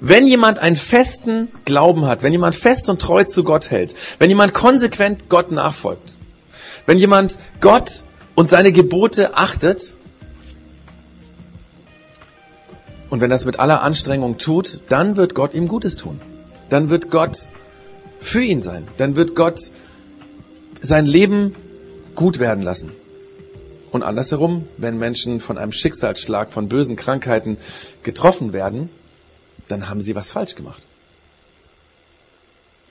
Wenn jemand einen festen Glauben hat, wenn jemand fest und treu zu Gott hält, wenn jemand konsequent Gott nachfolgt, wenn jemand Gott und seine Gebote achtet und wenn das mit aller Anstrengung tut, dann wird Gott ihm Gutes tun. Dann wird Gott für ihn sein. Dann wird Gott sein Leben gut werden lassen. Und andersherum, wenn Menschen von einem Schicksalsschlag, von bösen Krankheiten getroffen werden, dann haben sie was falsch gemacht.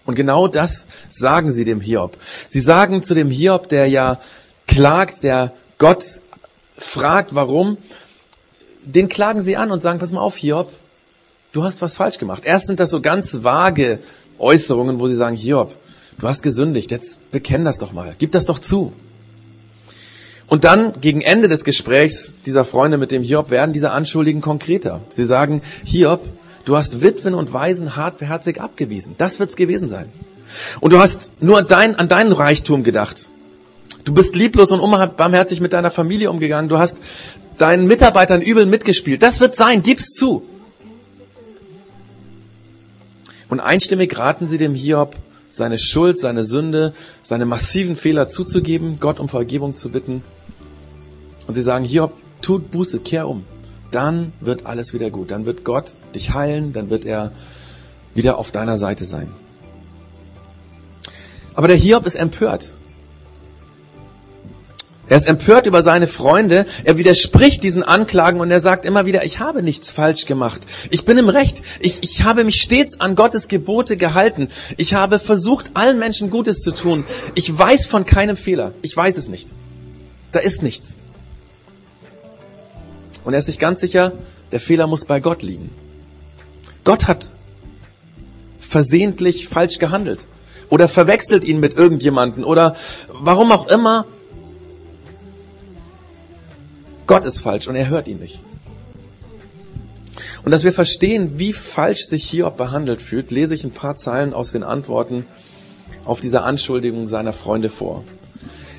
Und genau das sagen sie dem Hiob. Sie sagen zu dem Hiob, der ja klagt, der Gott fragt, warum, den klagen sie an und sagen, pass mal auf, Hiob, du hast was falsch gemacht. Erst sind das so ganz vage Äußerungen, wo sie sagen, Hiob, du hast gesündigt, jetzt bekenn das doch mal, gib das doch zu. Und dann, gegen Ende des Gesprächs dieser Freunde mit dem Hiob, werden diese Anschuldigen konkreter. Sie sagen, Hiob, du hast Witwen und Waisen hartherzig abgewiesen. Das wird's gewesen sein. Und du hast nur an, dein, an deinen Reichtum gedacht. Du bist lieblos und unbarmherzig mit deiner Familie umgegangen. Du hast deinen Mitarbeitern übel mitgespielt. Das wird sein, gib's zu. Und einstimmig raten sie dem Hiob, seine Schuld, seine Sünde, seine massiven Fehler zuzugeben, Gott um Vergebung zu bitten. Und sie sagen, Hiob, tut Buße, kehr um. Dann wird alles wieder gut. Dann wird Gott dich heilen, dann wird er wieder auf deiner Seite sein. Aber der Hiob ist empört. Er ist empört über seine Freunde, er widerspricht diesen Anklagen und er sagt immer wieder, ich habe nichts falsch gemacht. Ich bin im Recht. Ich, ich habe mich stets an Gottes Gebote gehalten. Ich habe versucht, allen Menschen Gutes zu tun. Ich weiß von keinem Fehler. Ich weiß es nicht. Da ist nichts. Und er ist sich ganz sicher, der Fehler muss bei Gott liegen. Gott hat versehentlich falsch gehandelt oder verwechselt ihn mit irgendjemanden oder warum auch immer Gott ist falsch und er hört ihn nicht. Und dass wir verstehen, wie falsch sich Hiob behandelt fühlt, lese ich ein paar Zeilen aus den Antworten auf diese Anschuldigung seiner Freunde vor.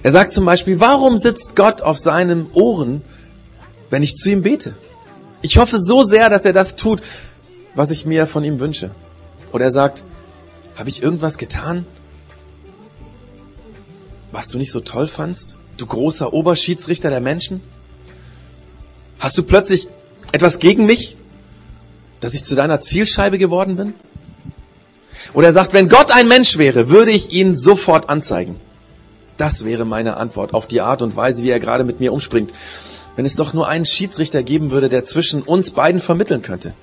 Er sagt zum Beispiel, warum sitzt Gott auf seinen Ohren, wenn ich zu ihm bete? Ich hoffe so sehr, dass er das tut, was ich mir von ihm wünsche. Oder er sagt, habe ich irgendwas getan, was du nicht so toll fandst? Du großer Oberschiedsrichter der Menschen? Hast du plötzlich etwas gegen mich, dass ich zu deiner Zielscheibe geworden bin? Oder er sagt, wenn Gott ein Mensch wäre, würde ich ihn sofort anzeigen. Das wäre meine Antwort auf die Art und Weise, wie er gerade mit mir umspringt. Wenn es doch nur einen Schiedsrichter geben würde, der zwischen uns beiden vermitteln könnte.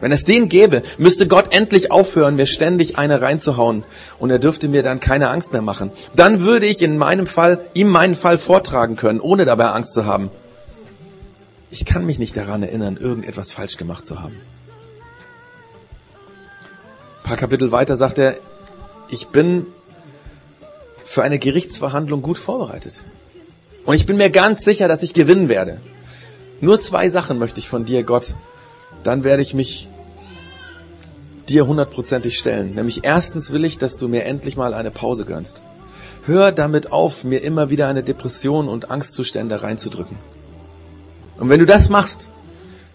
Wenn es den gäbe, müsste Gott endlich aufhören, mir ständig eine reinzuhauen und er dürfte mir dann keine Angst mehr machen. Dann würde ich in meinem Fall ihm meinen Fall vortragen können, ohne dabei Angst zu haben ich kann mich nicht daran erinnern, irgendetwas falsch gemacht zu haben. Ein paar Kapitel weiter sagt er, ich bin für eine Gerichtsverhandlung gut vorbereitet. Und ich bin mir ganz sicher, dass ich gewinnen werde. Nur zwei Sachen möchte ich von dir, Gott. Dann werde ich mich dir hundertprozentig stellen. Nämlich erstens will ich, dass du mir endlich mal eine Pause gönnst. Hör damit auf, mir immer wieder eine Depression und Angstzustände reinzudrücken. Und wenn du das machst,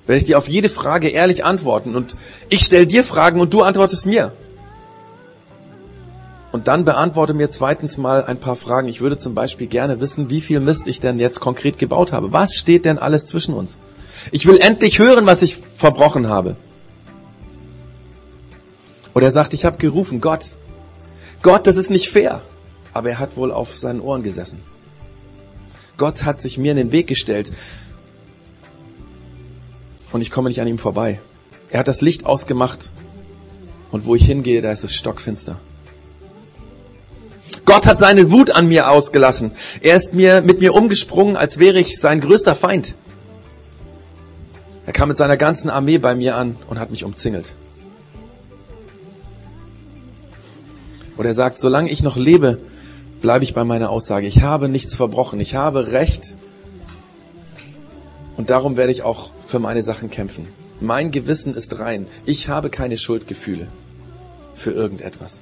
werde ich dir auf jede Frage ehrlich antworten und ich stelle dir Fragen und du antwortest mir. Und dann beantworte mir zweitens mal ein paar Fragen. Ich würde zum Beispiel gerne wissen, wie viel Mist ich denn jetzt konkret gebaut habe. Was steht denn alles zwischen uns? Ich will endlich hören, was ich verbrochen habe. Oder er sagt, ich habe gerufen, Gott. Gott, das ist nicht fair. Aber er hat wohl auf seinen Ohren gesessen. Gott hat sich mir in den Weg gestellt und ich komme nicht an ihm vorbei. Er hat das Licht ausgemacht und wo ich hingehe, da ist es stockfinster. Gott hat seine Wut an mir ausgelassen. Er ist mir, mit mir umgesprungen, als wäre ich sein größter Feind. Er kam mit seiner ganzen Armee bei mir an und hat mich umzingelt. Und er sagt, solange ich noch lebe, bleibe ich bei meiner Aussage. Ich habe nichts verbrochen. Ich habe Recht. Und darum werde ich auch für meine Sachen kämpfen. Mein Gewissen ist rein. Ich habe keine Schuldgefühle für irgendetwas.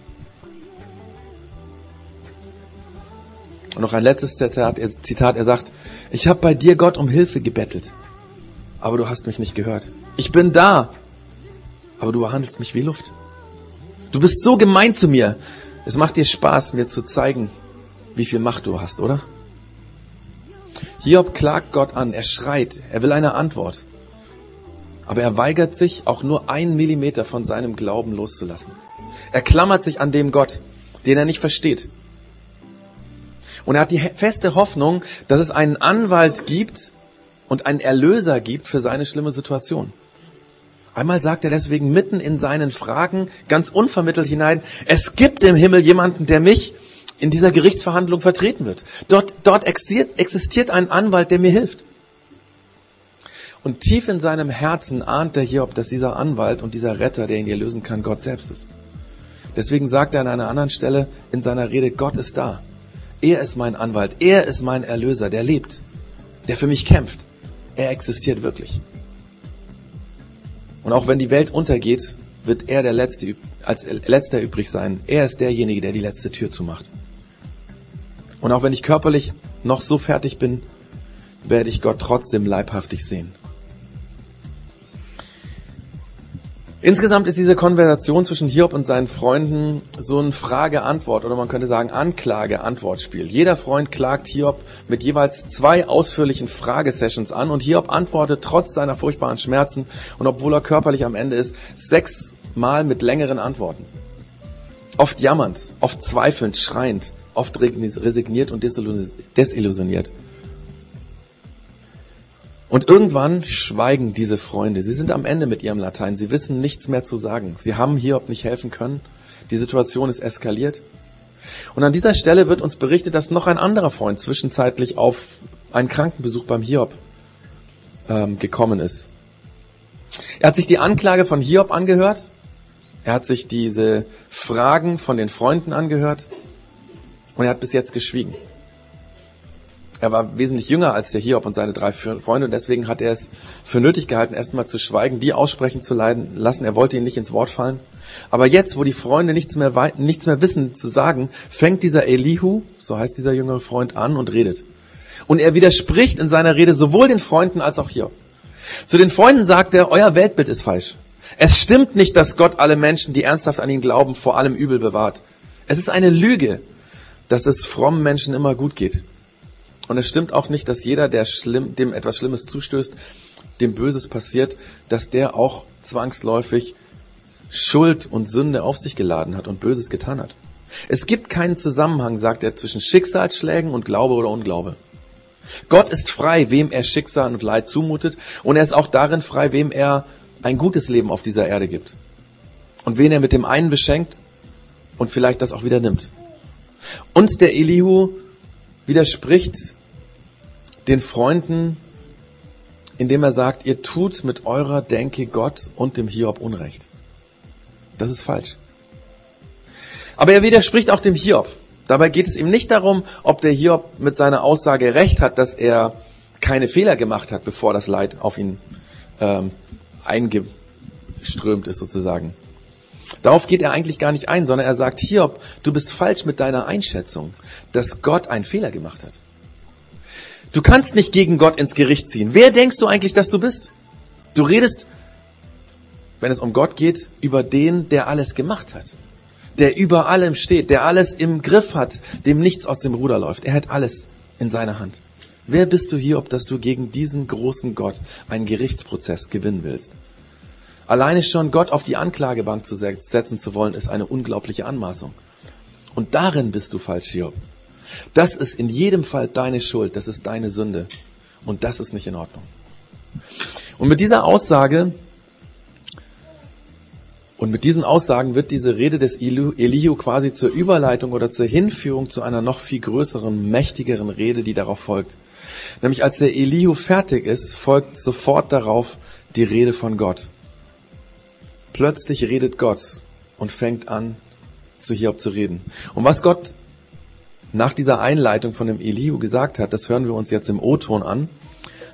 Und noch ein letztes Zitat. Zitat er sagt, ich habe bei dir Gott um Hilfe gebettelt, aber du hast mich nicht gehört. Ich bin da, aber du behandelst mich wie Luft. Du bist so gemein zu mir. Es macht dir Spaß, mir zu zeigen, wie viel Macht du hast, oder? Hiob klagt Gott an, er schreit, er will eine Antwort. Aber er weigert sich, auch nur einen Millimeter von seinem Glauben loszulassen. Er klammert sich an dem Gott, den er nicht versteht. Und er hat die feste Hoffnung, dass es einen Anwalt gibt und einen Erlöser gibt für seine schlimme Situation. Einmal sagt er deswegen mitten in seinen Fragen ganz unvermittelt hinein, es gibt im Himmel jemanden, der mich in dieser Gerichtsverhandlung vertreten wird. Dort, dort existiert, existiert ein Anwalt, der mir hilft. Und tief in seinem Herzen ahnt der Hiob, dass dieser Anwalt und dieser Retter, der ihn hier lösen kann, Gott selbst ist. Deswegen sagt er an einer anderen Stelle in seiner Rede, Gott ist da. Er ist mein Anwalt. Er ist mein Erlöser, der lebt, der für mich kämpft. Er existiert wirklich. Und auch wenn die Welt untergeht, wird er der Letzte, als Letzter übrig sein. Er ist derjenige, der die letzte Tür zumacht. Und auch wenn ich körperlich noch so fertig bin, werde ich Gott trotzdem leibhaftig sehen. Insgesamt ist diese Konversation zwischen Hiob und seinen Freunden so ein Frage-Antwort oder man könnte sagen Anklage-Antwortspiel. Jeder Freund klagt Hiob mit jeweils zwei ausführlichen Fragesessions an und Hiob antwortet trotz seiner furchtbaren Schmerzen und obwohl er körperlich am Ende ist, sechsmal mit längeren Antworten. Oft jammernd, oft zweifelnd, schreiend, oft resigniert und desillusioniert. Und irgendwann schweigen diese Freunde. Sie sind am Ende mit ihrem Latein. Sie wissen nichts mehr zu sagen. Sie haben Hiob nicht helfen können. Die Situation ist eskaliert. Und an dieser Stelle wird uns berichtet, dass noch ein anderer Freund zwischenzeitlich auf einen Krankenbesuch beim Hiob ähm, gekommen ist. Er hat sich die Anklage von Hiob angehört. Er hat sich diese Fragen von den Freunden angehört. Und er hat bis jetzt geschwiegen. Er war wesentlich jünger als der Hiob und seine drei Freunde und deswegen hat er es für nötig gehalten, erstmal zu schweigen, die aussprechen zu leiden lassen. Er wollte ihnen nicht ins Wort fallen. Aber jetzt, wo die Freunde nichts mehr, nichts mehr wissen zu sagen, fängt dieser Elihu, so heißt dieser jüngere Freund, an und redet. Und er widerspricht in seiner Rede sowohl den Freunden als auch Hiob. Zu den Freunden sagt er, euer Weltbild ist falsch. Es stimmt nicht, dass Gott alle Menschen, die ernsthaft an ihn glauben, vor allem Übel bewahrt. Es ist eine Lüge, dass es frommen Menschen immer gut geht. Und es stimmt auch nicht, dass jeder, der schlimm, dem etwas Schlimmes zustößt, dem Böses passiert, dass der auch zwangsläufig Schuld und Sünde auf sich geladen hat und Böses getan hat. Es gibt keinen Zusammenhang, sagt er, zwischen Schicksalsschlägen und Glaube oder Unglaube. Gott ist frei, wem er Schicksal und Leid zumutet, und er ist auch darin frei, wem er ein gutes Leben auf dieser Erde gibt. Und wen er mit dem einen beschenkt und vielleicht das auch wieder nimmt. Und der Elihu widerspricht den Freunden, indem er sagt, ihr tut mit eurer Denke Gott und dem Hiob Unrecht. Das ist falsch. Aber er widerspricht auch dem Hiob. Dabei geht es ihm nicht darum, ob der Hiob mit seiner Aussage recht hat, dass er keine Fehler gemacht hat, bevor das Leid auf ihn ähm, eingeströmt ist sozusagen. Darauf geht er eigentlich gar nicht ein, sondern er sagt, Hiob, du bist falsch mit deiner Einschätzung, dass Gott einen Fehler gemacht hat. Du kannst nicht gegen Gott ins Gericht ziehen. Wer denkst du eigentlich, dass du bist? Du redest, wenn es um Gott geht, über den, der alles gemacht hat. Der über allem steht, der alles im Griff hat, dem nichts aus dem Ruder läuft. Er hat alles in seiner Hand. Wer bist du hier, ob dass du gegen diesen großen Gott einen Gerichtsprozess gewinnen willst? Alleine schon Gott auf die Anklagebank zu setzen zu wollen, ist eine unglaubliche Anmaßung. Und darin bist du falsch, Hiob. Das ist in jedem Fall deine Schuld, das ist deine Sünde. Und das ist nicht in Ordnung. Und mit dieser Aussage und mit diesen Aussagen wird diese Rede des Elihu quasi zur Überleitung oder zur Hinführung zu einer noch viel größeren, mächtigeren Rede, die darauf folgt. Nämlich als der Elihu fertig ist, folgt sofort darauf die Rede von Gott. Plötzlich redet Gott und fängt an, zu Hiob zu reden. Und was Gott nach dieser Einleitung von dem Elihu gesagt hat, das hören wir uns jetzt im O-Ton an.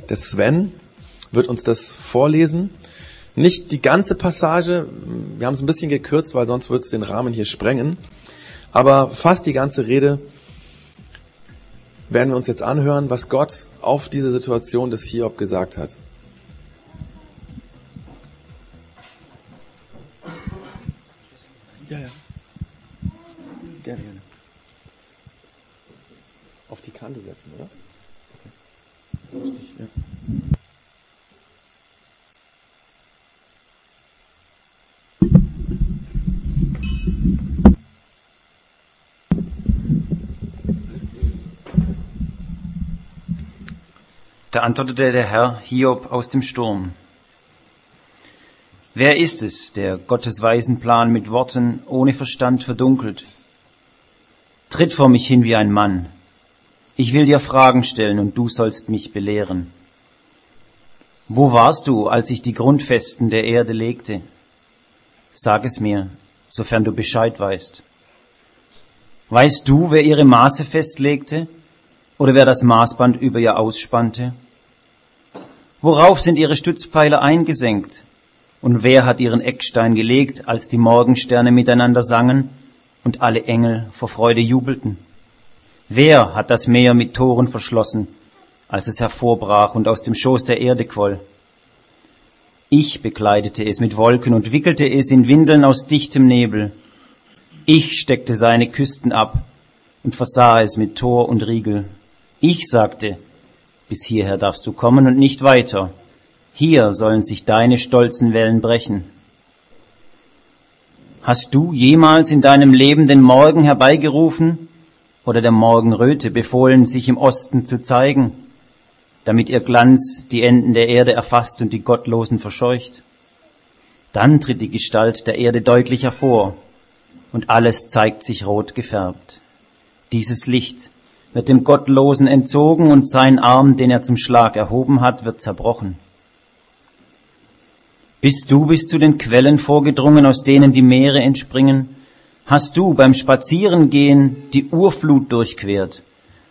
Der Sven wird uns das vorlesen. Nicht die ganze Passage, wir haben es ein bisschen gekürzt, weil sonst würde es den Rahmen hier sprengen. Aber fast die ganze Rede werden wir uns jetzt anhören, was Gott auf diese Situation des Hiob gesagt hat. Ja, ja. Gerne, gerne. Auf die Kante setzen, oder? Okay. Richtig, ja. Da antwortete der Herr Hiob aus dem Sturm. Wer ist es, der Gottes weisen Plan mit Worten ohne Verstand verdunkelt? Tritt vor mich hin wie ein Mann. Ich will dir Fragen stellen und du sollst mich belehren. Wo warst du, als ich die Grundfesten der Erde legte? Sag es mir, sofern du Bescheid weißt. Weißt du, wer ihre Maße festlegte oder wer das Maßband über ihr ausspannte? Worauf sind ihre Stützpfeiler eingesenkt? Und wer hat ihren Eckstein gelegt, als die Morgensterne miteinander sangen und alle Engel vor Freude jubelten? Wer hat das Meer mit Toren verschlossen, als es hervorbrach und aus dem Schoß der Erde quoll? Ich bekleidete es mit Wolken und wickelte es in Windeln aus dichtem Nebel. Ich steckte seine Küsten ab und versah es mit Tor und Riegel. Ich sagte, bis hierher darfst du kommen und nicht weiter. Hier sollen sich deine stolzen Wellen brechen. Hast du jemals in deinem Leben den Morgen herbeigerufen oder der Morgenröte befohlen, sich im Osten zu zeigen, damit ihr Glanz die Enden der Erde erfasst und die Gottlosen verscheucht? Dann tritt die Gestalt der Erde deutlich hervor und alles zeigt sich rot gefärbt. Dieses Licht wird dem Gottlosen entzogen und sein Arm, den er zum Schlag erhoben hat, wird zerbrochen. Bist du bis zu den Quellen vorgedrungen, aus denen die Meere entspringen? Hast du beim Spazierengehen die Urflut durchquert?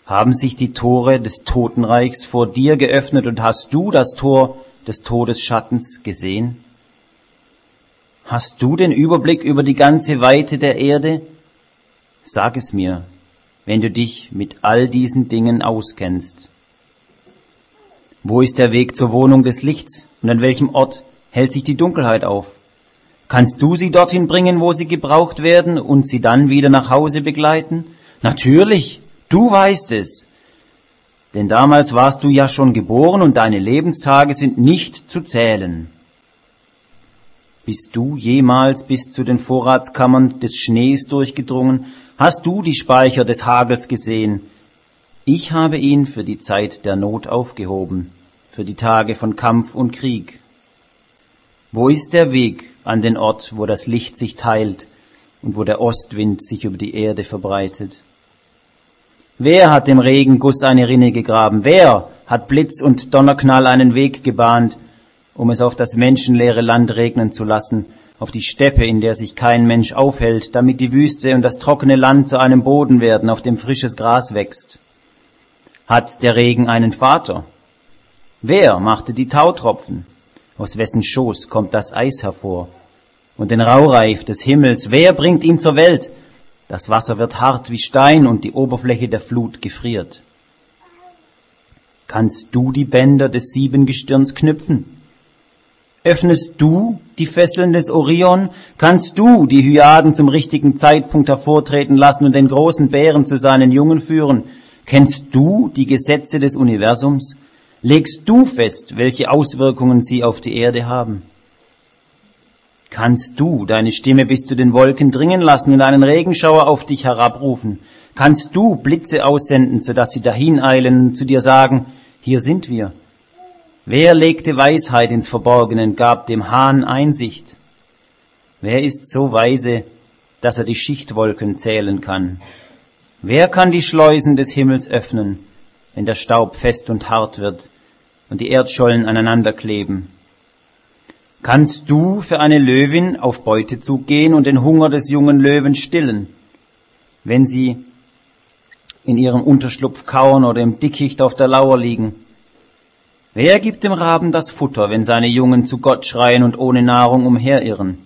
Haben sich die Tore des Totenreichs vor dir geöffnet und hast du das Tor des Todesschattens gesehen? Hast du den Überblick über die ganze Weite der Erde? Sag es mir, wenn du dich mit all diesen Dingen auskennst. Wo ist der Weg zur Wohnung des Lichts und an welchem Ort hält sich die Dunkelheit auf? Kannst du sie dorthin bringen, wo sie gebraucht werden und sie dann wieder nach Hause begleiten? Natürlich, du weißt es. Denn damals warst du ja schon geboren und deine Lebenstage sind nicht zu zählen. Bist du jemals bis zu den Vorratskammern des Schnees durchgedrungen? Hast du die Speicher des Hagels gesehen? Ich habe ihn für die Zeit der Not aufgehoben, für die Tage von Kampf und Krieg. Wo ist der Weg an den Ort, wo das Licht sich teilt und wo der Ostwind sich über die Erde verbreitet? Wer hat dem Regenguss eine Rinne gegraben? Wer hat Blitz und Donnerknall einen Weg gebahnt, um es auf das menschenleere Land regnen zu lassen, auf die Steppe, in der sich kein Mensch aufhält, damit die Wüste und das trockene Land zu einem Boden werden, auf dem frisches Gras wächst? Hat der Regen einen Vater? Wer machte die Tautropfen? Aus wessen Schoß kommt das Eis hervor? Und den Raureif des Himmels, wer bringt ihn zur Welt? Das Wasser wird hart wie Stein und die Oberfläche der Flut gefriert. Kannst du die Bänder des Siebengestirns knüpfen? Öffnest du die Fesseln des Orion? Kannst du die Hyaden zum richtigen Zeitpunkt hervortreten lassen und den großen Bären zu seinen Jungen führen? Kennst du die Gesetze des Universums? Legst du fest, welche Auswirkungen sie auf die Erde haben? Kannst du deine Stimme bis zu den Wolken dringen lassen und einen Regenschauer auf dich herabrufen? Kannst du Blitze aussenden, sodass sie dahin eilen und zu dir sagen, hier sind wir? Wer legte Weisheit ins Verborgene und gab dem Hahn Einsicht? Wer ist so weise, dass er die Schichtwolken zählen kann? Wer kann die Schleusen des Himmels öffnen, wenn der Staub fest und hart wird und die Erdschollen aneinander kleben? Kannst du für eine Löwin auf Beutezug gehen und den Hunger des jungen Löwen stillen, wenn sie in ihrem Unterschlupf kauern oder im Dickicht auf der Lauer liegen? Wer gibt dem Raben das Futter, wenn seine Jungen zu Gott schreien und ohne Nahrung umherirren?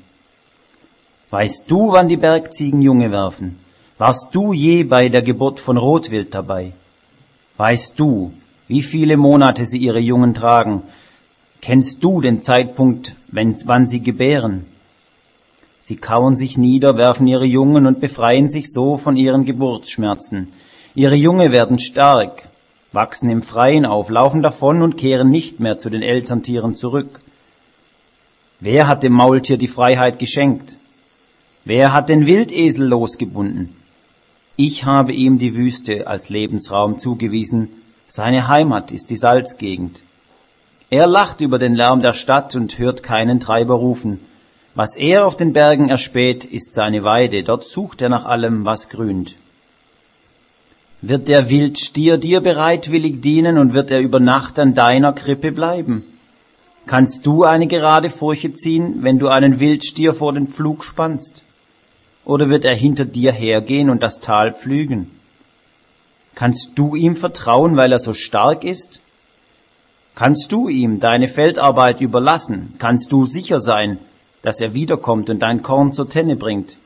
Weißt du, wann die Bergziegen Junge werfen? Warst du je bei der Geburt von Rotwild dabei? Weißt du, wie viele Monate sie ihre Jungen tragen? Kennst du den Zeitpunkt, wenn, wann sie gebären? Sie kauern sich nieder, werfen ihre Jungen und befreien sich so von ihren Geburtsschmerzen. Ihre Junge werden stark, wachsen im Freien auf, laufen davon und kehren nicht mehr zu den Elterntieren zurück. Wer hat dem Maultier die Freiheit geschenkt? Wer hat den Wildesel losgebunden? Ich habe ihm die Wüste als Lebensraum zugewiesen, seine Heimat ist die Salzgegend. Er lacht über den Lärm der Stadt und hört keinen Treiber rufen. Was er auf den Bergen erspäht, ist seine Weide, dort sucht er nach allem, was grünt. Wird der Wildstier dir bereitwillig dienen und wird er über Nacht an deiner Krippe bleiben? Kannst du eine gerade Furche ziehen, wenn du einen Wildstier vor den Pflug spannst? Oder wird er hinter dir hergehen und das Tal pflügen? Kannst du ihm vertrauen, weil er so stark ist? Kannst du ihm deine Feldarbeit überlassen? Kannst du sicher sein, dass er wiederkommt und dein Korn zur Tenne bringt?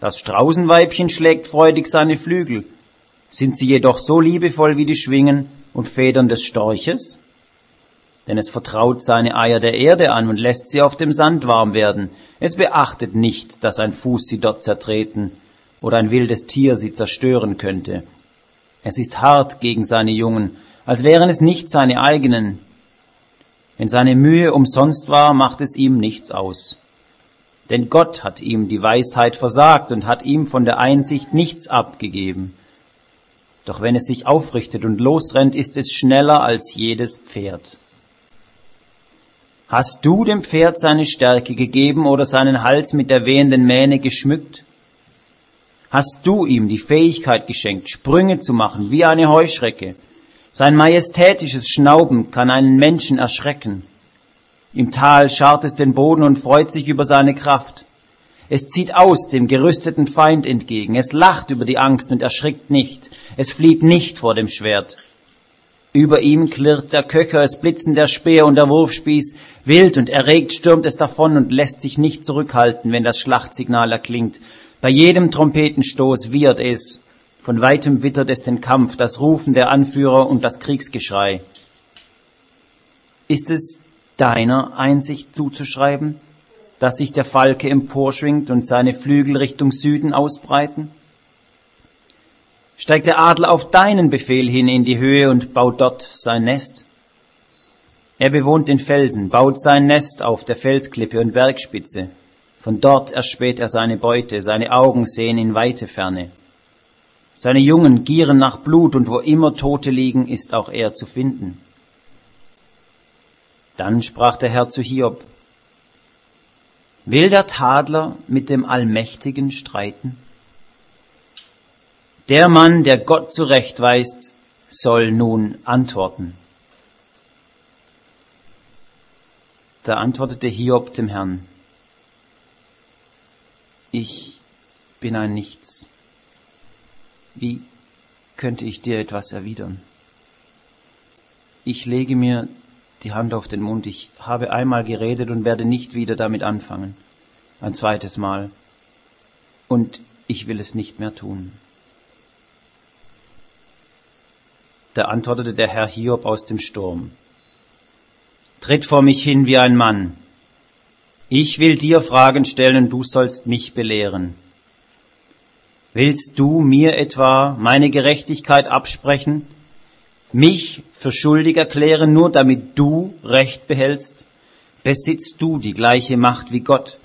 Das Straußenweibchen schlägt freudig seine Flügel, sind sie jedoch so liebevoll wie die Schwingen und Federn des Storches? Denn es vertraut seine Eier der Erde an und lässt sie auf dem Sand warm werden. Es beachtet nicht, dass ein Fuß sie dort zertreten oder ein wildes Tier sie zerstören könnte. Es ist hart gegen seine Jungen, als wären es nicht seine eigenen. Wenn seine Mühe umsonst war, macht es ihm nichts aus. Denn Gott hat ihm die Weisheit versagt und hat ihm von der Einsicht nichts abgegeben. Doch wenn es sich aufrichtet und losrennt, ist es schneller als jedes Pferd. Hast du dem Pferd seine Stärke gegeben oder seinen Hals mit der wehenden Mähne geschmückt? Hast du ihm die Fähigkeit geschenkt, Sprünge zu machen wie eine Heuschrecke? Sein majestätisches Schnauben kann einen Menschen erschrecken. Im Tal scharrt es den Boden und freut sich über seine Kraft. Es zieht aus dem gerüsteten Feind entgegen. Es lacht über die Angst und erschrickt nicht. Es flieht nicht vor dem Schwert. Über ihm klirrt der Köcher, es blitzen der Speer und der Wurfspieß. Wild und erregt stürmt es davon und lässt sich nicht zurückhalten, wenn das Schlachtsignal erklingt. Bei jedem Trompetenstoß wiehert es. Von weitem wittert es den Kampf, das Rufen der Anführer und das Kriegsgeschrei. Ist es deiner Einsicht zuzuschreiben, dass sich der Falke emporschwingt und seine Flügel Richtung Süden ausbreiten? Steigt der Adler auf deinen Befehl hin in die Höhe und baut dort sein Nest? Er bewohnt den Felsen, baut sein Nest auf der Felsklippe und Bergspitze. Von dort erspäht er seine Beute, seine Augen sehen in weite Ferne. Seine Jungen gieren nach Blut und wo immer Tote liegen, ist auch er zu finden. Dann sprach der Herr zu Hiob, Will der Tadler mit dem Allmächtigen streiten? Der Mann, der Gott zurechtweist, soll nun antworten. Da antwortete Hiob dem Herrn, ich bin ein Nichts. Wie könnte ich dir etwas erwidern? Ich lege mir die Hand auf den Mund. Ich habe einmal geredet und werde nicht wieder damit anfangen. Ein zweites Mal. Und ich will es nicht mehr tun. Da antwortete der Herr Hiob aus dem Sturm. Tritt vor mich hin wie ein Mann. Ich will dir Fragen stellen, du sollst mich belehren. Willst du mir etwa meine Gerechtigkeit absprechen? mich für schuldig erklären, nur damit du Recht behältst? Besitzt du die gleiche Macht wie Gott?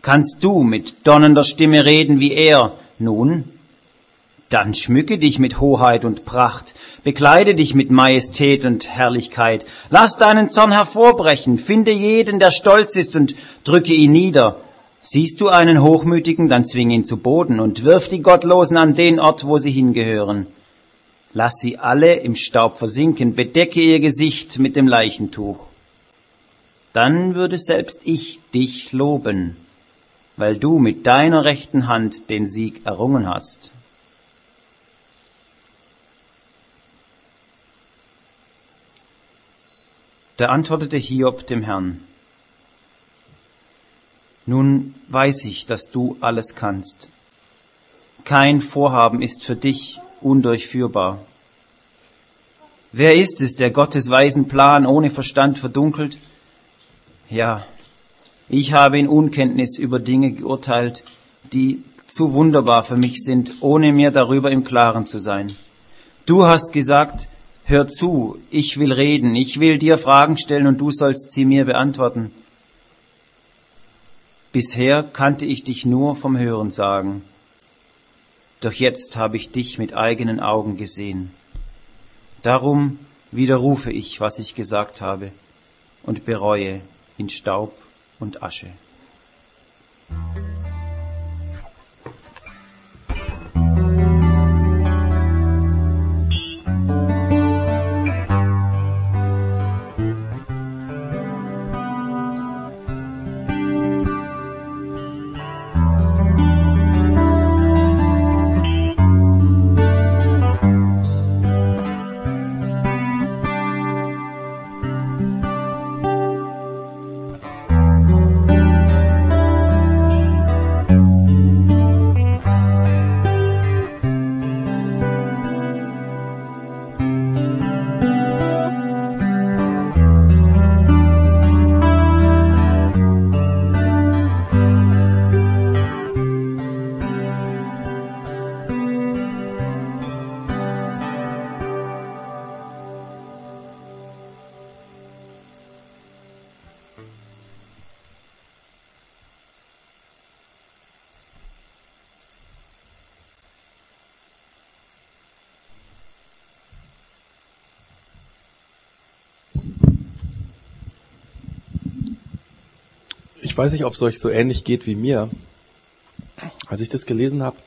Kannst du mit donnernder Stimme reden wie er? Nun, dann schmücke dich mit Hoheit und Pracht, bekleide dich mit Majestät und Herrlichkeit, lass deinen Zorn hervorbrechen, finde jeden, der stolz ist, und drücke ihn nieder. Siehst du einen Hochmütigen, dann zwing ihn zu Boden und wirf die Gottlosen an den Ort, wo sie hingehören. Lass sie alle im Staub versinken, bedecke ihr Gesicht mit dem Leichentuch. Dann würde selbst ich dich loben, weil du mit deiner rechten Hand den Sieg errungen hast. Da antwortete Hiob dem Herrn, Nun weiß ich, dass du alles kannst. Kein Vorhaben ist für dich undurchführbar. Wer ist es, der Gottes weisen Plan ohne Verstand verdunkelt? Ja, Ich habe in Unkenntnis über Dinge geurteilt, die zu wunderbar für mich sind, ohne mir darüber im Klaren zu sein. Du hast gesagt, hör zu, ich will reden, ich will dir Fragen stellen und du sollst sie mir beantworten. Bisher kannte ich dich nur vom Hören sagen, doch jetzt habe ich dich mit eigenen Augen gesehen. Darum widerrufe ich, was ich gesagt habe, und bereue in Staub und Asche. Ich weiß nicht, ob es euch so ähnlich geht wie mir. Als ich das gelesen habe,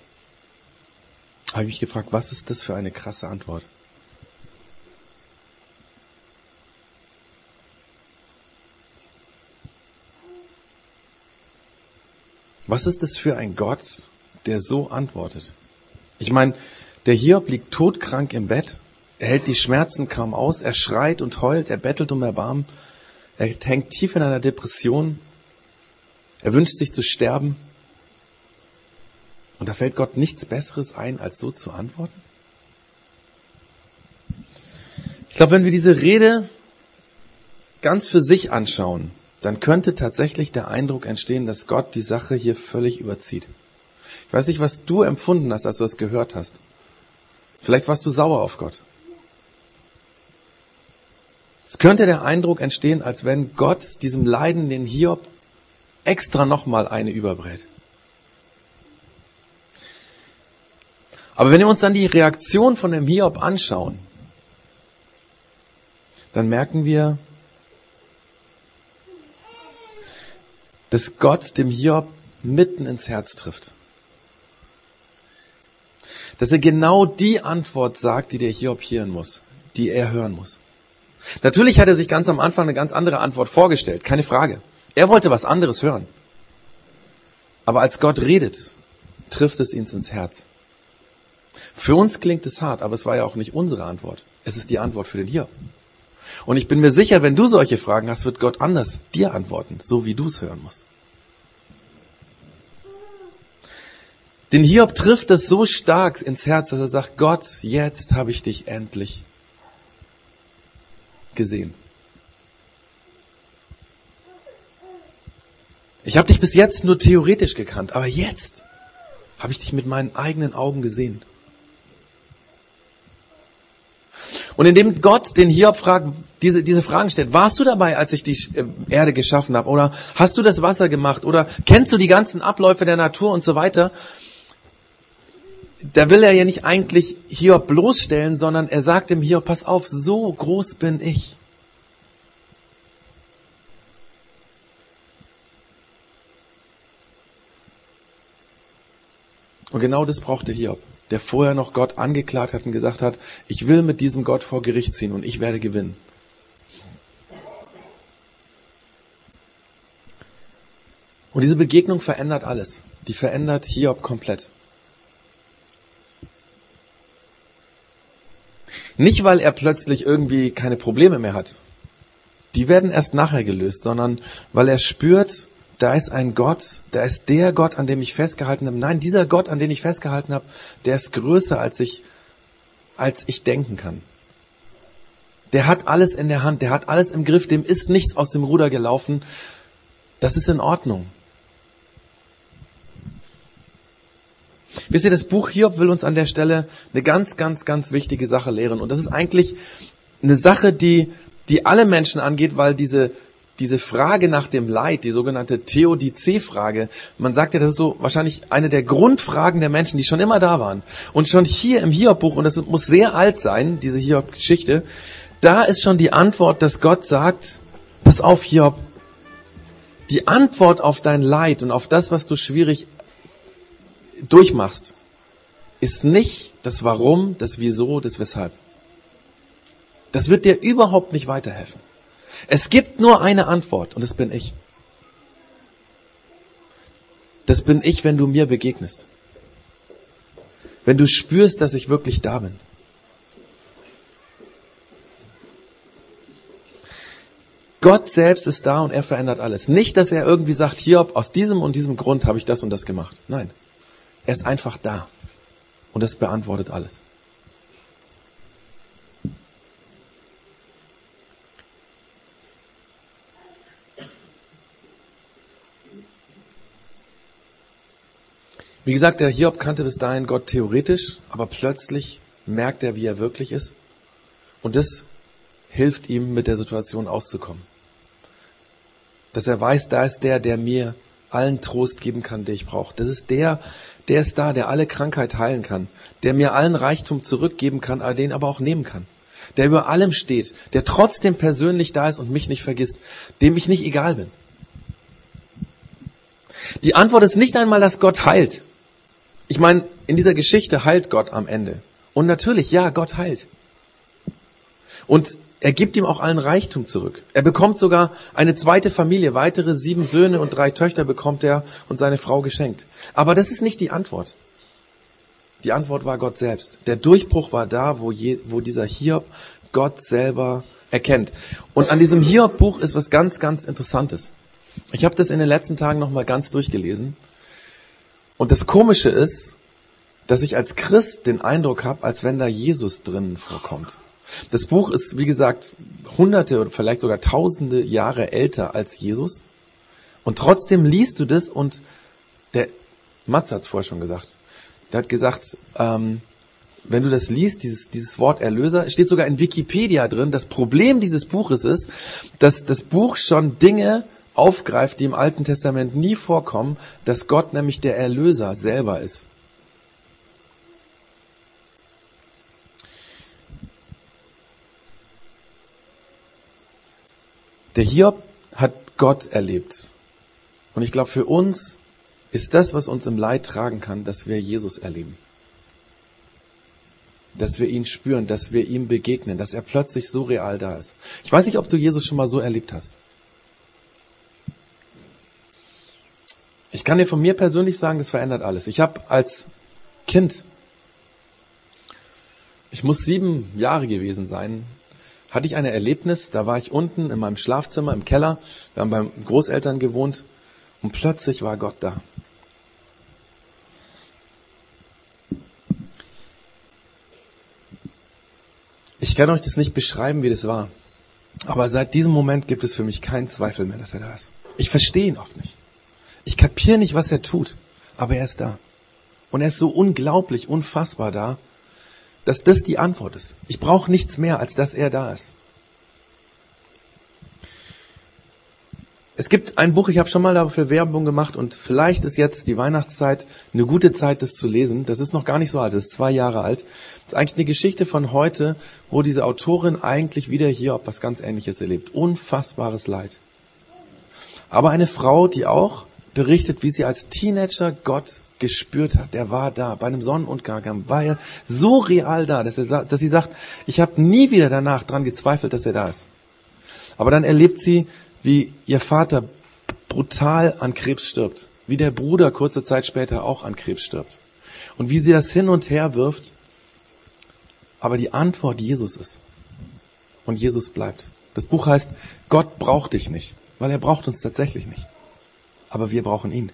habe ich mich gefragt, was ist das für eine krasse Antwort? Was ist das für ein Gott, der so antwortet? Ich meine, der Hiob liegt todkrank im Bett, er hält die Schmerzen kaum aus, er schreit und heult, er bettelt um Erbarmen, er hängt tief in einer Depression, er wünscht sich zu sterben. Und da fällt Gott nichts Besseres ein, als so zu antworten? Ich glaube, wenn wir diese Rede ganz für sich anschauen, dann könnte tatsächlich der Eindruck entstehen, dass Gott die Sache hier völlig überzieht. Ich weiß nicht, was du empfunden hast, als du das gehört hast. Vielleicht warst du sauer auf Gott. Es könnte der Eindruck entstehen, als wenn Gott diesem Leiden, den Hiob extra nochmal eine überbrät. Aber wenn wir uns dann die Reaktion von dem Hiob anschauen, dann merken wir, dass Gott dem Hiob mitten ins Herz trifft. Dass er genau die Antwort sagt, die der Hiob hören muss, die er hören muss. Natürlich hat er sich ganz am Anfang eine ganz andere Antwort vorgestellt, keine Frage. Er wollte was anderes hören. Aber als Gott redet, trifft es ihn ins Herz. Für uns klingt es hart, aber es war ja auch nicht unsere Antwort. Es ist die Antwort für den Hiob. Und ich bin mir sicher, wenn du solche Fragen hast, wird Gott anders dir antworten, so wie du es hören musst. Den Hiob trifft es so stark ins Herz, dass er sagt, Gott, jetzt habe ich dich endlich gesehen. Ich habe dich bis jetzt nur theoretisch gekannt, aber jetzt habe ich dich mit meinen eigenen Augen gesehen. Und indem Gott den Hiob fragt, diese, diese Fragen stellt, warst du dabei, als ich die äh, Erde geschaffen habe? Oder hast du das Wasser gemacht? Oder kennst du die ganzen Abläufe der Natur und so weiter? Da will er ja nicht eigentlich Hiob bloßstellen, sondern er sagt dem Hiob, pass auf, so groß bin ich. Und genau das brauchte Hiob, der vorher noch Gott angeklagt hat und gesagt hat, ich will mit diesem Gott vor Gericht ziehen und ich werde gewinnen. Und diese Begegnung verändert alles. Die verändert Hiob komplett. Nicht, weil er plötzlich irgendwie keine Probleme mehr hat. Die werden erst nachher gelöst, sondern weil er spürt, da ist ein Gott, da ist der Gott, an dem ich festgehalten habe. Nein, dieser Gott, an dem ich festgehalten habe, der ist größer, als ich, als ich denken kann. Der hat alles in der Hand, der hat alles im Griff, dem ist nichts aus dem Ruder gelaufen. Das ist in Ordnung. Wisst ihr, das Buch Hiob will uns an der Stelle eine ganz, ganz, ganz wichtige Sache lehren. Und das ist eigentlich eine Sache, die, die alle Menschen angeht, weil diese, diese Frage nach dem Leid, die sogenannte Theodizee-Frage, man sagt ja, das ist so wahrscheinlich eine der Grundfragen der Menschen, die schon immer da waren. Und schon hier im Hiob-Buch, und das muss sehr alt sein, diese Hiob-Geschichte, da ist schon die Antwort, dass Gott sagt, pass auf, Hiob, die Antwort auf dein Leid und auf das, was du schwierig durchmachst, ist nicht das Warum, das Wieso, das Weshalb. Das wird dir überhaupt nicht weiterhelfen. Es gibt nur eine Antwort und das bin ich. Das bin ich, wenn du mir begegnest. Wenn du spürst, dass ich wirklich da bin. Gott selbst ist da und er verändert alles. Nicht, dass er irgendwie sagt, hier, aus diesem und diesem Grund habe ich das und das gemacht. Nein. Er ist einfach da. Und das beantwortet alles. Wie gesagt, der Hiob kannte bis dahin Gott theoretisch, aber plötzlich merkt er, wie er wirklich ist. Und das hilft ihm, mit der Situation auszukommen. Dass er weiß, da ist der, der mir allen Trost geben kann, den ich brauche. Das ist der, der ist da, der alle Krankheit heilen kann, der mir allen Reichtum zurückgeben kann, den aber auch nehmen kann. Der über allem steht, der trotzdem persönlich da ist und mich nicht vergisst, dem ich nicht egal bin. Die Antwort ist nicht einmal, dass Gott heilt. Ich meine, in dieser Geschichte heilt Gott am Ende. Und natürlich, ja, Gott heilt. Und er gibt ihm auch allen Reichtum zurück. Er bekommt sogar eine zweite Familie, weitere sieben Söhne und drei Töchter bekommt er und seine Frau geschenkt. Aber das ist nicht die Antwort. Die Antwort war Gott selbst. Der Durchbruch war da, wo, je, wo dieser Hiob Gott selber erkennt. Und an diesem Hiob-Buch ist was ganz, ganz Interessantes. Ich habe das in den letzten Tagen nochmal ganz durchgelesen. Und das Komische ist, dass ich als Christ den Eindruck habe, als wenn da Jesus drinnen vorkommt. Das Buch ist, wie gesagt, hunderte oder vielleicht sogar tausende Jahre älter als Jesus. Und trotzdem liest du das und der Matz hat es vorher schon gesagt. Der hat gesagt, ähm, wenn du das liest, dieses, dieses Wort Erlöser, steht sogar in Wikipedia drin. Das Problem dieses Buches ist, dass das Buch schon Dinge aufgreift, die im Alten Testament nie vorkommen, dass Gott nämlich der Erlöser selber ist. Der Hiob hat Gott erlebt. Und ich glaube, für uns ist das, was uns im Leid tragen kann, dass wir Jesus erleben. Dass wir ihn spüren, dass wir ihm begegnen, dass er plötzlich so real da ist. Ich weiß nicht, ob du Jesus schon mal so erlebt hast. Ich kann dir von mir persönlich sagen, das verändert alles. Ich habe als Kind, ich muss sieben Jahre gewesen sein, hatte ich ein Erlebnis, da war ich unten in meinem Schlafzimmer im Keller, wir haben beim Großeltern gewohnt und plötzlich war Gott da. Ich kann euch das nicht beschreiben, wie das war. Aber seit diesem Moment gibt es für mich keinen Zweifel mehr, dass er da ist. Ich verstehe ihn oft nicht. Ich kapiere nicht, was er tut, aber er ist da. Und er ist so unglaublich, unfassbar da, dass das die Antwort ist. Ich brauche nichts mehr, als dass er da ist. Es gibt ein Buch, ich habe schon mal dafür Werbung gemacht und vielleicht ist jetzt die Weihnachtszeit eine gute Zeit, das zu lesen. Das ist noch gar nicht so alt, das ist zwei Jahre alt. Das ist eigentlich eine Geschichte von heute, wo diese Autorin eigentlich wieder hier was ganz Ähnliches erlebt. Unfassbares Leid. Aber eine Frau, die auch berichtet, wie sie als Teenager Gott gespürt hat. Der war da. Bei einem Sonnenuntergang war er so real da, dass, er, dass sie sagt, ich habe nie wieder danach dran gezweifelt, dass er da ist. Aber dann erlebt sie, wie ihr Vater brutal an Krebs stirbt. Wie der Bruder kurze Zeit später auch an Krebs stirbt. Und wie sie das hin und her wirft. Aber die Antwort Jesus ist. Und Jesus bleibt. Das Buch heißt, Gott braucht dich nicht, weil er braucht uns tatsächlich nicht aber wir brauchen ihn.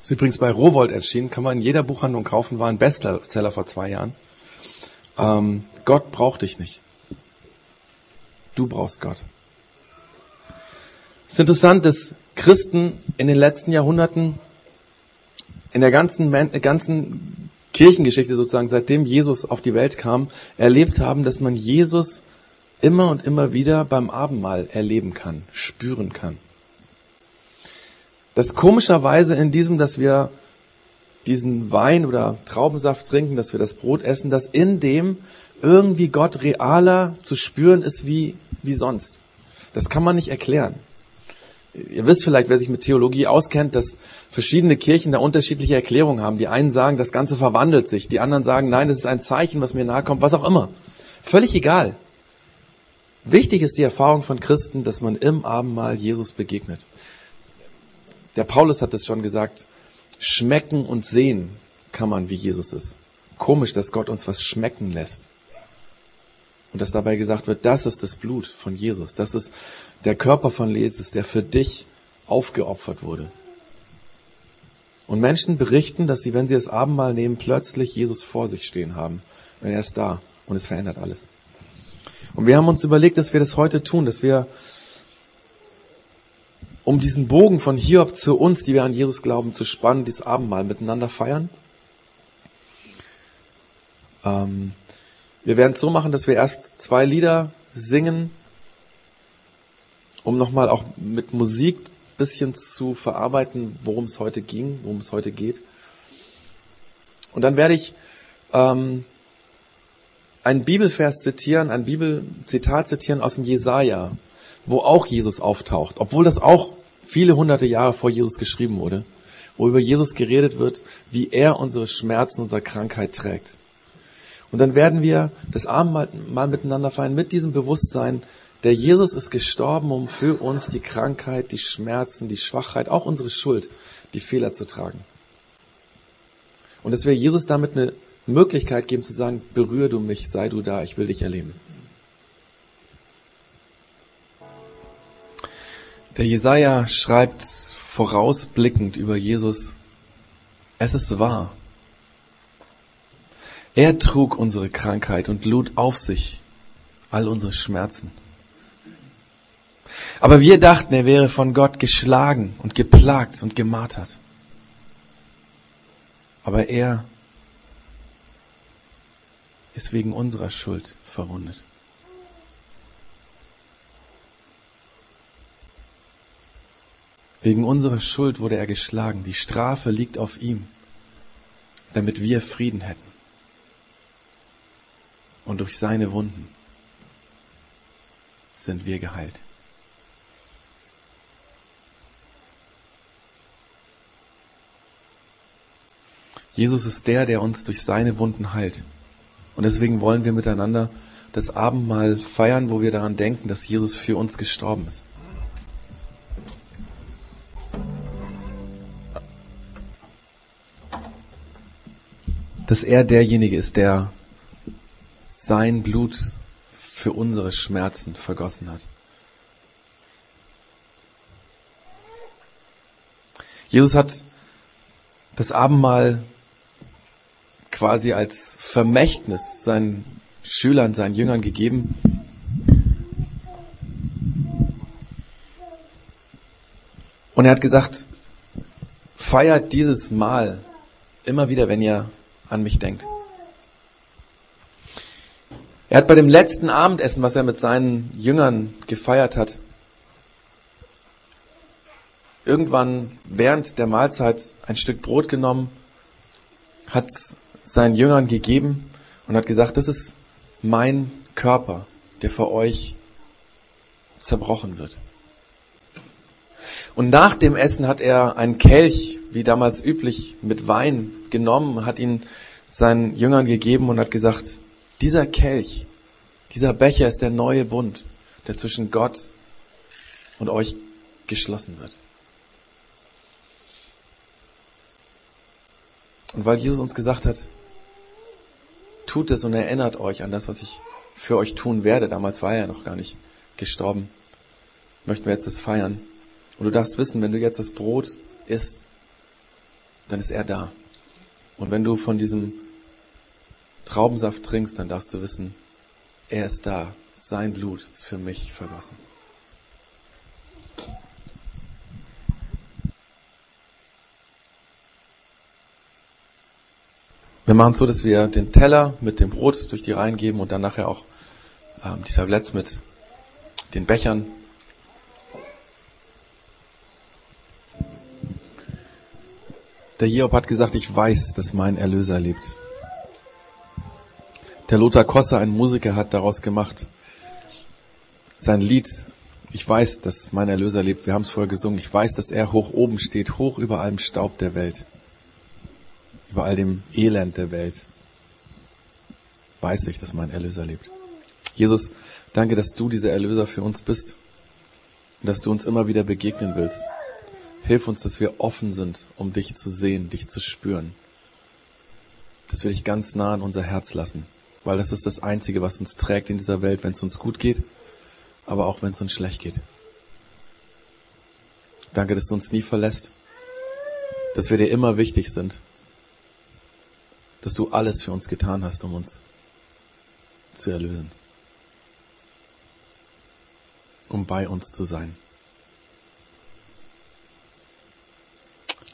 Ist übrigens bei Rowold erschienen, kann man in jeder Buchhandlung kaufen, war ein Bestseller vor zwei Jahren. Ähm, Gott braucht dich nicht. Du brauchst Gott. Es ist interessant, dass Christen in den letzten Jahrhunderten, in der ganzen, ganzen Kirchengeschichte sozusagen, seitdem Jesus auf die Welt kam, erlebt haben, dass man Jesus immer und immer wieder beim Abendmahl erleben kann, spüren kann. Das komischerweise in diesem, dass wir diesen Wein oder Traubensaft trinken, dass wir das Brot essen, dass in dem irgendwie Gott realer zu spüren ist wie, wie sonst. Das kann man nicht erklären. Ihr wisst vielleicht, wer sich mit Theologie auskennt, dass verschiedene Kirchen da unterschiedliche Erklärungen haben. Die einen sagen, das Ganze verwandelt sich. Die anderen sagen, nein, das ist ein Zeichen, was mir nahe kommt, was auch immer. Völlig egal. Wichtig ist die Erfahrung von Christen, dass man im Abendmahl Jesus begegnet. Der Paulus hat es schon gesagt, schmecken und sehen kann man, wie Jesus ist. Komisch, dass Gott uns was schmecken lässt. Und dass dabei gesagt wird, das ist das Blut von Jesus. Das ist der Körper von Jesus, der für dich aufgeopfert wurde. Und Menschen berichten, dass sie, wenn sie das Abendmahl nehmen, plötzlich Jesus vor sich stehen haben. Und er ist da. Und es verändert alles. Und wir haben uns überlegt, dass wir das heute tun, dass wir um diesen Bogen von Hiob zu uns, die wir an Jesus glauben, zu spannen, dieses Abendmahl miteinander feiern. Ähm, wir werden es so machen, dass wir erst zwei Lieder singen, um nochmal auch mit Musik ein bisschen zu verarbeiten, worum es heute ging, worum es heute geht. Und dann werde ich ähm, einen Bibelvers zitieren, ein Bibelzitat zitieren aus dem Jesaja, wo auch Jesus auftaucht, obwohl das auch viele hunderte Jahre vor Jesus geschrieben wurde, wo über Jesus geredet wird, wie er unsere Schmerzen, unsere Krankheit trägt. Und dann werden wir das Abendmahl mal miteinander feiern mit diesem Bewusstsein, der Jesus ist gestorben, um für uns die Krankheit, die Schmerzen, die Schwachheit, auch unsere Schuld, die Fehler zu tragen. Und dass wir Jesus damit eine Möglichkeit geben zu sagen, berühre du mich, sei du da, ich will dich erleben. Der Jesaja schreibt vorausblickend über Jesus, es ist wahr. Er trug unsere Krankheit und lud auf sich all unsere Schmerzen. Aber wir dachten, er wäre von Gott geschlagen und geplagt und gemartert. Aber er ist wegen unserer Schuld verwundet. Wegen unserer Schuld wurde er geschlagen. Die Strafe liegt auf ihm, damit wir Frieden hätten. Und durch seine Wunden sind wir geheilt. Jesus ist der, der uns durch seine Wunden heilt. Und deswegen wollen wir miteinander das Abendmahl feiern, wo wir daran denken, dass Jesus für uns gestorben ist. Dass er derjenige ist, der sein Blut für unsere Schmerzen vergossen hat. Jesus hat das Abendmahl quasi als Vermächtnis seinen Schülern, seinen Jüngern gegeben. Und er hat gesagt, feiert dieses Mal immer wieder, wenn ihr an mich denkt. Er hat bei dem letzten Abendessen, was er mit seinen Jüngern gefeiert hat, irgendwann während der Mahlzeit ein Stück Brot genommen, hat seinen Jüngern gegeben und hat gesagt, das ist mein Körper, der für euch zerbrochen wird. Und nach dem Essen hat er einen Kelch, wie damals üblich, mit Wein genommen, hat ihn seinen Jüngern gegeben und hat gesagt, dieser Kelch, dieser Becher ist der neue Bund, der zwischen Gott und euch geschlossen wird. Und weil Jesus uns gesagt hat, tut es und erinnert euch an das, was ich für euch tun werde, damals war er noch gar nicht gestorben, möchten wir jetzt das feiern. Und du darfst wissen, wenn du jetzt das Brot isst, dann ist er da. Und wenn du von diesem Traubensaft trinkst, dann darfst du wissen, er ist da. Sein Blut ist für mich vergossen. Wir machen es so, dass wir den Teller mit dem Brot durch die Reihen geben und dann nachher auch ähm, die Tabletts mit den Bechern. Der Hiob hat gesagt, ich weiß, dass mein Erlöser lebt. Der Lothar Kosse, ein Musiker, hat daraus gemacht, sein Lied, ich weiß, dass mein Erlöser lebt, wir haben es vorher gesungen, ich weiß, dass er hoch oben steht, hoch über allem Staub der Welt über all dem Elend der Welt, weiß ich, dass mein Erlöser lebt. Jesus, danke, dass du dieser Erlöser für uns bist und dass du uns immer wieder begegnen willst. Hilf uns, dass wir offen sind, um dich zu sehen, dich zu spüren. Dass wir dich ganz nah an unser Herz lassen, weil das ist das Einzige, was uns trägt in dieser Welt, wenn es uns gut geht, aber auch wenn es uns schlecht geht. Danke, dass du uns nie verlässt, dass wir dir immer wichtig sind dass du alles für uns getan hast, um uns zu erlösen, um bei uns zu sein.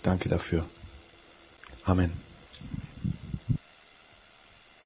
Danke dafür. Amen.